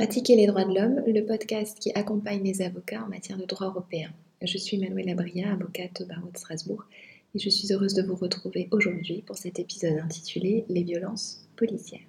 Pratiquer les droits de l'homme, le podcast qui accompagne les avocats en matière de droit européen. Je suis Manuela Bria, avocate au barreau de Strasbourg, et je suis heureuse de vous retrouver aujourd'hui pour cet épisode intitulé Les violences policières.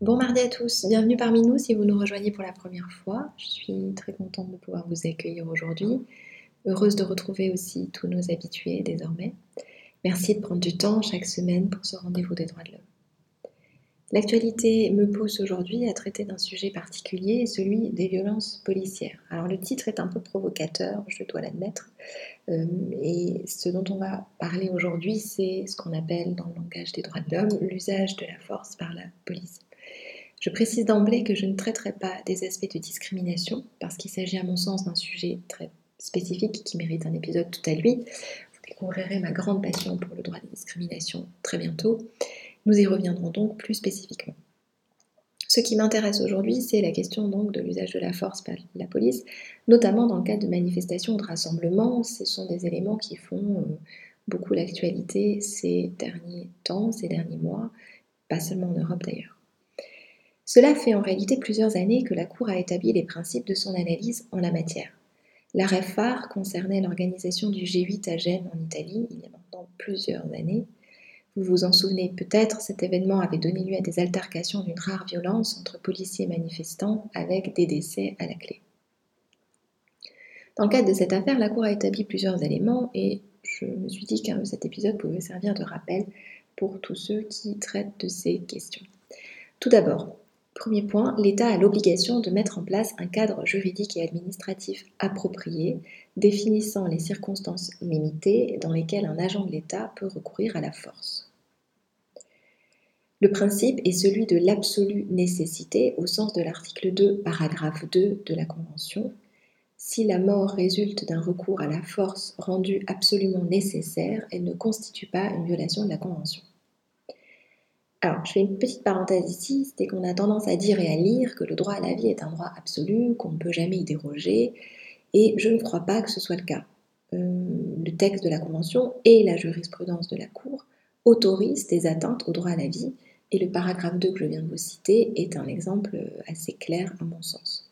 Bon mardi à tous, bienvenue parmi nous si vous nous rejoignez pour la première fois. Je suis très contente de pouvoir vous accueillir aujourd'hui, heureuse de retrouver aussi tous nos habitués désormais. Merci de prendre du temps chaque semaine pour ce rendez-vous des droits de l'homme. L'actualité me pousse aujourd'hui à traiter d'un sujet particulier, celui des violences policières. Alors le titre est un peu provocateur, je dois l'admettre, euh, et ce dont on va parler aujourd'hui, c'est ce qu'on appelle dans le langage des droits de l'homme l'usage de la force par la police. Je précise d'emblée que je ne traiterai pas des aspects de discrimination, parce qu'il s'agit à mon sens d'un sujet très spécifique qui mérite un épisode tout à lui. Vous découvrirez ma grande passion pour le droit des discriminations très bientôt. Nous y reviendrons donc plus spécifiquement. Ce qui m'intéresse aujourd'hui, c'est la question donc de l'usage de la force par la police, notamment dans le cadre de manifestations ou de rassemblements. Ce sont des éléments qui font euh, beaucoup l'actualité ces derniers temps, ces derniers mois, pas seulement en Europe d'ailleurs. Cela fait en réalité plusieurs années que la Cour a établi les principes de son analyse en la matière. L'arrêt phare concernait l'organisation du G8 à Gênes en Italie, il y a maintenant plusieurs années, vous vous en souvenez peut-être, cet événement avait donné lieu à des altercations d'une rare violence entre policiers et manifestants avec des décès à la clé. Dans le cadre de cette affaire, la Cour a établi plusieurs éléments et je me suis dit que cet épisode pouvait servir de rappel pour tous ceux qui traitent de ces questions. Tout d'abord, premier point, l'État a l'obligation de mettre en place un cadre juridique et administratif approprié définissant les circonstances limitées dans lesquelles un agent de l'État peut recourir à la force. Le principe est celui de l'absolue nécessité au sens de l'article 2, paragraphe 2 de la Convention. Si la mort résulte d'un recours à la force rendue absolument nécessaire, elle ne constitue pas une violation de la Convention. Alors, je fais une petite parenthèse ici, c'est qu'on a tendance à dire et à lire que le droit à la vie est un droit absolu, qu'on ne peut jamais y déroger, et je ne crois pas que ce soit le cas. Euh, le texte de la Convention et la jurisprudence de la Cour autorisent des atteintes au droit à la vie, et le paragraphe 2 que je viens de vous citer est un exemple assez clair à mon sens.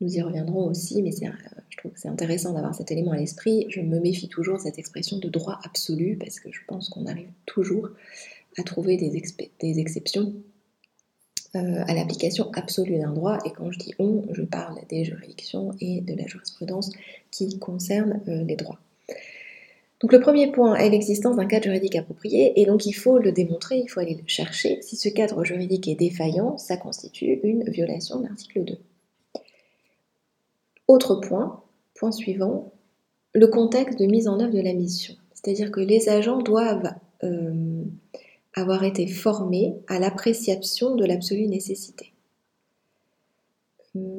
Nous y reviendrons aussi, mais je trouve que c'est intéressant d'avoir cet élément à l'esprit. Je me méfie toujours de cette expression de droit absolu parce que je pense qu'on arrive toujours à trouver des, exceptions euh, à l'application absolue d'un droit. Et quand je dis on, je parle des juridictions et de la jurisprudence qui concernent euh, les droits. Donc le premier point est l'existence d'un cadre juridique approprié et donc il faut le démontrer, il faut aller le chercher. Si ce cadre juridique est défaillant, ça constitue une violation de l'article 2. Autre point, point suivant, le contexte de mise en œuvre de la mission. C'est-à-dire que les agents doivent euh, avoir été formés à l'appréciation de l'absolue nécessité.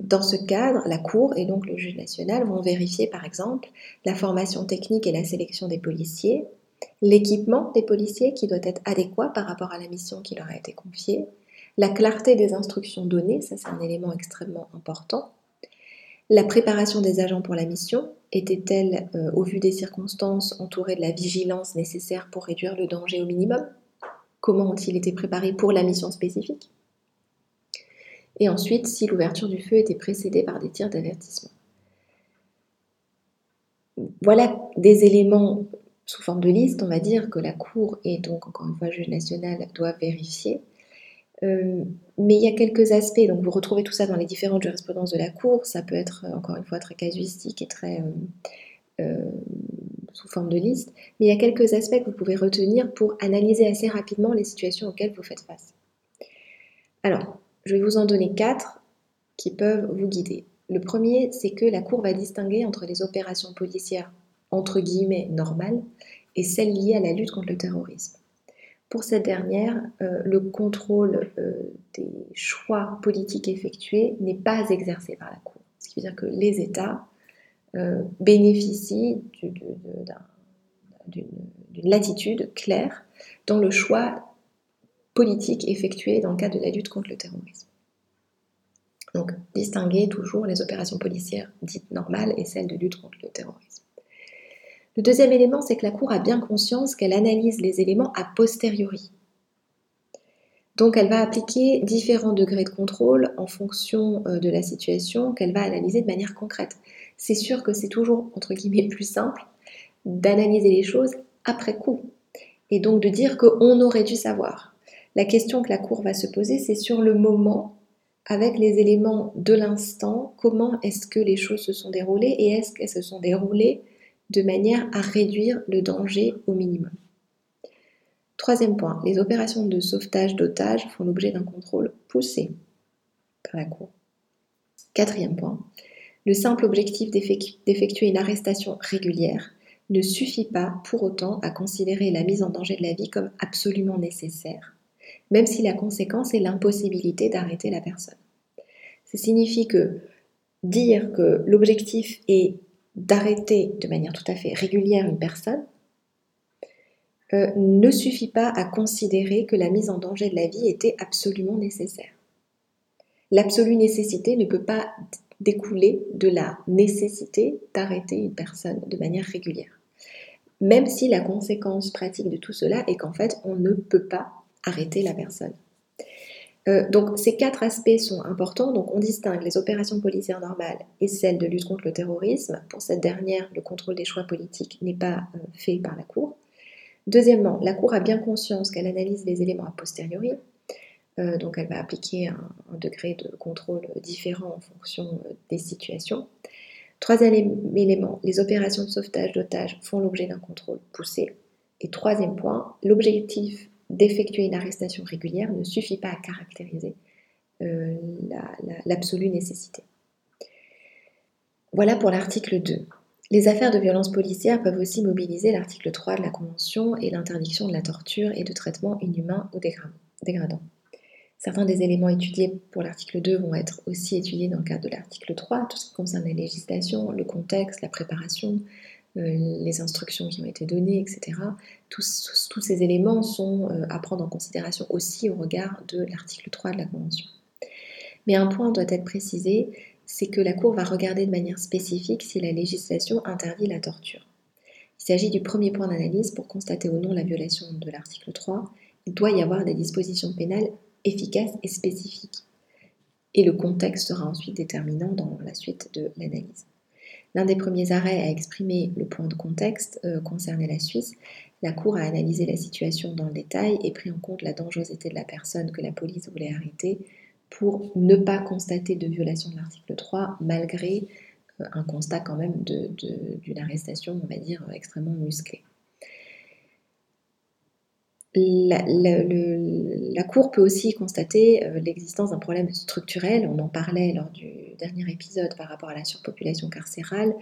Dans ce cadre, la Cour et donc le juge national vont vérifier par exemple la formation technique et la sélection des policiers, l'équipement des policiers qui doit être adéquat par rapport à la mission qui leur a été confiée, la clarté des instructions données, ça c'est un élément extrêmement important, la préparation des agents pour la mission, était-elle, euh, au vu des circonstances, entourée de la vigilance nécessaire pour réduire le danger au minimum? Comment ont-ils été préparés pour la mission spécifique? Et ensuite si l'ouverture du feu était précédée par des tirs d'avertissement. Voilà des éléments sous forme de liste, on va dire, que la Cour et donc encore une fois le juge national doivent vérifier. Euh, mais il y a quelques aspects, donc vous retrouvez tout ça dans les différentes jurisprudences de la Cour, ça peut être encore une fois très casuistique et très euh, euh, sous forme de liste, mais il y a quelques aspects que vous pouvez retenir pour analyser assez rapidement les situations auxquelles vous faites face. Alors, je vais vous en donner quatre qui peuvent vous guider. Le premier, c'est que la Cour va distinguer entre les opérations policières entre guillemets normales et celles liées à la lutte contre le terrorisme. Pour cette dernière, euh, le contrôle euh, des choix politiques effectués n'est pas exercé par la Cour. Ce qui veut dire que les États euh, bénéficient d'une latitude claire dans le choix politique effectuée dans le cadre de la lutte contre le terrorisme. Donc, distinguer toujours les opérations policières dites normales et celles de lutte contre le terrorisme. Le deuxième élément, c'est que la Cour a bien conscience qu'elle analyse les éléments a posteriori. Donc elle va appliquer différents degrés de contrôle en fonction de la situation qu'elle va analyser de manière concrète. C'est sûr que c'est toujours, entre guillemets, plus simple d'analyser les choses après coup et donc de dire qu'on aurait dû savoir. La question que la Cour va se poser, c'est sur le moment, avec les éléments de l'instant, comment est-ce que les choses se sont déroulées et est-ce qu'elles se sont déroulées de manière à réduire le danger au minimum. Troisième point, les opérations de sauvetage d'otages font l'objet d'un contrôle poussé par la Cour. Quatrième point, le simple objectif d'effectuer une arrestation régulière ne suffit pas pour autant à considérer la mise en danger de la vie comme absolument nécessaire, même si la conséquence est l'impossibilité d'arrêter la personne. Ça signifie que dire que l'objectif est d'arrêter de manière tout à fait régulière une personne euh, ne suffit pas à considérer que la mise en danger de la vie était absolument nécessaire. L'absolue nécessité ne peut pas découler de la nécessité d'arrêter une personne de manière régulière même si la conséquence pratique de tout cela est qu'en fait, on ne peut pas arrêter la personne. Euh, donc ces quatre aspects sont importants. Donc on distingue les opérations policières normales et celles de lutte contre le terrorisme. Pour cette dernière, le contrôle des choix politiques n'est pas euh, fait par la Cour. Deuxièmement, la Cour a bien conscience qu'elle analyse les éléments a posteriori. Euh, donc elle va appliquer un, degré de contrôle différent en fonction des situations. Troisième élément, les opérations de sauvetage d'otages font l'objet d'un contrôle poussé. Et troisième point, l'objectif d'effectuer une arrestation régulière ne suffit pas à caractériser euh, l'absolue nécessité. Voilà pour l'article 2. Les affaires de violence policière peuvent aussi mobiliser l'article 3 de la Convention et l'interdiction de la torture et de traitement inhumain ou dégradant. Certains des éléments étudiés pour l'article 2 vont être aussi étudiés dans le cadre de l'article 3, tout ce qui concerne la législation, le contexte, la préparation, les instructions qui ont été données, etc. Tous, ces éléments sont euh, à prendre en considération aussi au regard de l'article 3 de la Convention. Mais un point doit être précisé, c'est que la Cour va regarder de manière spécifique si la législation interdit la torture. Il s'agit du premier point d'analyse pour constater ou non la violation de l'article 3. Il doit y avoir des dispositions pénales efficace et spécifique. Et le contexte sera ensuite déterminant dans la suite de l'analyse. L'un des premiers arrêts a exprimé le point de contexte euh, concernait la Suisse. La Cour a analysé la situation dans le détail et pris en compte la dangerosité de la personne que la police voulait arrêter pour ne pas constater de violation de l'article 3 malgré euh, un constat quand même d'une arrestation, on va dire, extrêmement musclée la, Cour peut aussi constater euh, l'existence d'un problème structurel. On en parlait lors du dernier épisode par rapport à la surpopulation carcérale.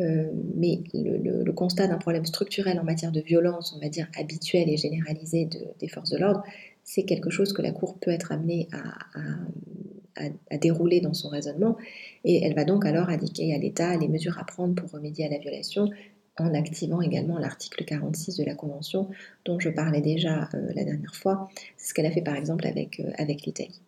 Euh, mais le, constat d'un problème structurel en matière de violence, on va dire habituelle et généralisée des forces de l'ordre, c'est quelque chose que la Cour peut être amenée à, dérouler dans son raisonnement. Et elle va donc alors indiquer à l'État les mesures à prendre pour remédier à la violation, en activant également l'article 46 de la Convention dont je parlais déjà euh, la dernière fois. C'est ce qu'elle a fait par exemple avec, euh, avec l'Italie.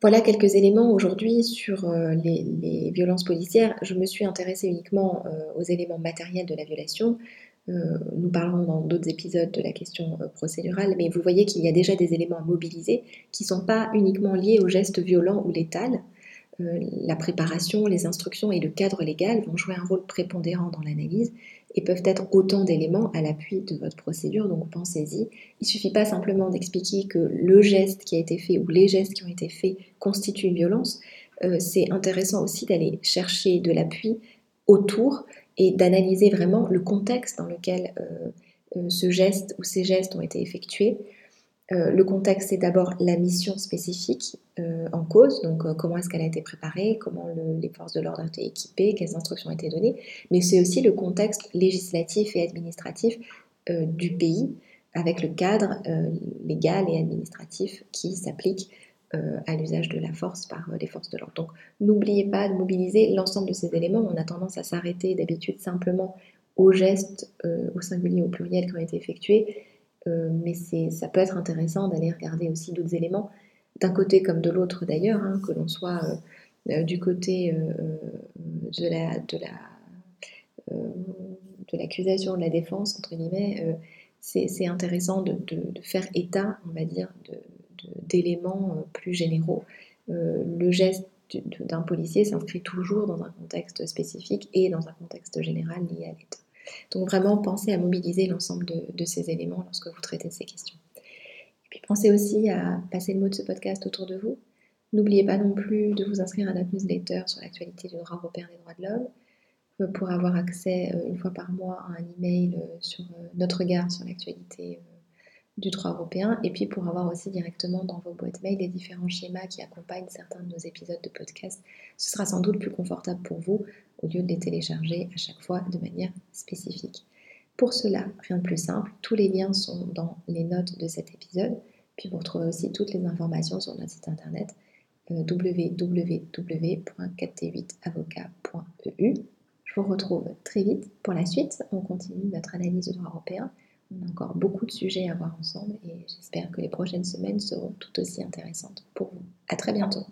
Voilà quelques éléments aujourd'hui sur euh, les, violences policières. Je me suis intéressée uniquement aux éléments matériels de la violation. nous parlerons dans d'autres épisodes de la question procédurale, mais vous voyez qu'il y a déjà des éléments à mobiliser qui ne sont pas uniquement liés au geste violent ou létal, euh, la préparation, les instructions et le cadre légal vont jouer un rôle prépondérant dans l'analyse et peuvent être autant d'éléments à l'appui de votre procédure, donc pensez-y. Il ne suffit pas simplement d'expliquer que le geste qui a été fait ou les gestes qui ont été faits constituent une violence, euh, c'est intéressant aussi d'aller chercher de l'appui autour et d'analyser vraiment le contexte dans lequel euh, ce geste ou ces gestes ont été effectués, euh, le contexte, c'est d'abord la mission spécifique euh, en cause, donc euh, comment est-ce qu'elle a été préparée, comment les forces de l'ordre ont été équipées, quelles instructions ont été données, mais c'est aussi le contexte législatif et administratif du pays, avec le cadre légal et administratif qui s'applique à l'usage de la force par les forces de l'ordre. Donc n'oubliez pas de mobiliser l'ensemble de ces éléments. On a tendance à s'arrêter d'habitude simplement aux gestes, au singulier, au pluriel qui ont été effectués euh, mais ça peut être intéressant d'aller regarder aussi d'autres éléments, d'un côté comme de l'autre d'ailleurs, hein, que l'on soit euh, euh, du côté de la, de la de l'accusation, de la défense, entre guillemets, c'est intéressant de, faire état, on va dire, d'éléments plus généraux. Le geste d'un policier s'inscrit toujours dans un contexte spécifique et dans un contexte général lié à l'État. Donc vraiment, pensez à mobiliser l'ensemble de, ces éléments lorsque vous traitez ces questions. Et puis pensez aussi à passer le mot de ce podcast autour de vous. N'oubliez pas non plus de vous inscrire à notre newsletter sur l'actualité du droit européen des droits de l'homme euh, pour avoir accès euh, une fois par mois à un email euh, sur notre regard sur l'actualité du droit européen et puis pour avoir aussi directement dans vos boîtes mail les différents schémas qui accompagnent certains de nos épisodes de podcast. Ce sera sans doute plus confortable pour vous au lieu de les télécharger à chaque fois de manière spécifique. Pour cela, rien de plus simple, tous les liens sont dans les notes de cet épisode, puis vous retrouvez aussi toutes les informations sur notre site internet www.4t8avocat.eu. Je vous retrouve très vite pour la suite. On continue notre analyse du droit européen. On a encore beaucoup de sujets à voir ensemble et j'espère que les prochaines semaines seront tout aussi intéressantes pour vous. À très bientôt.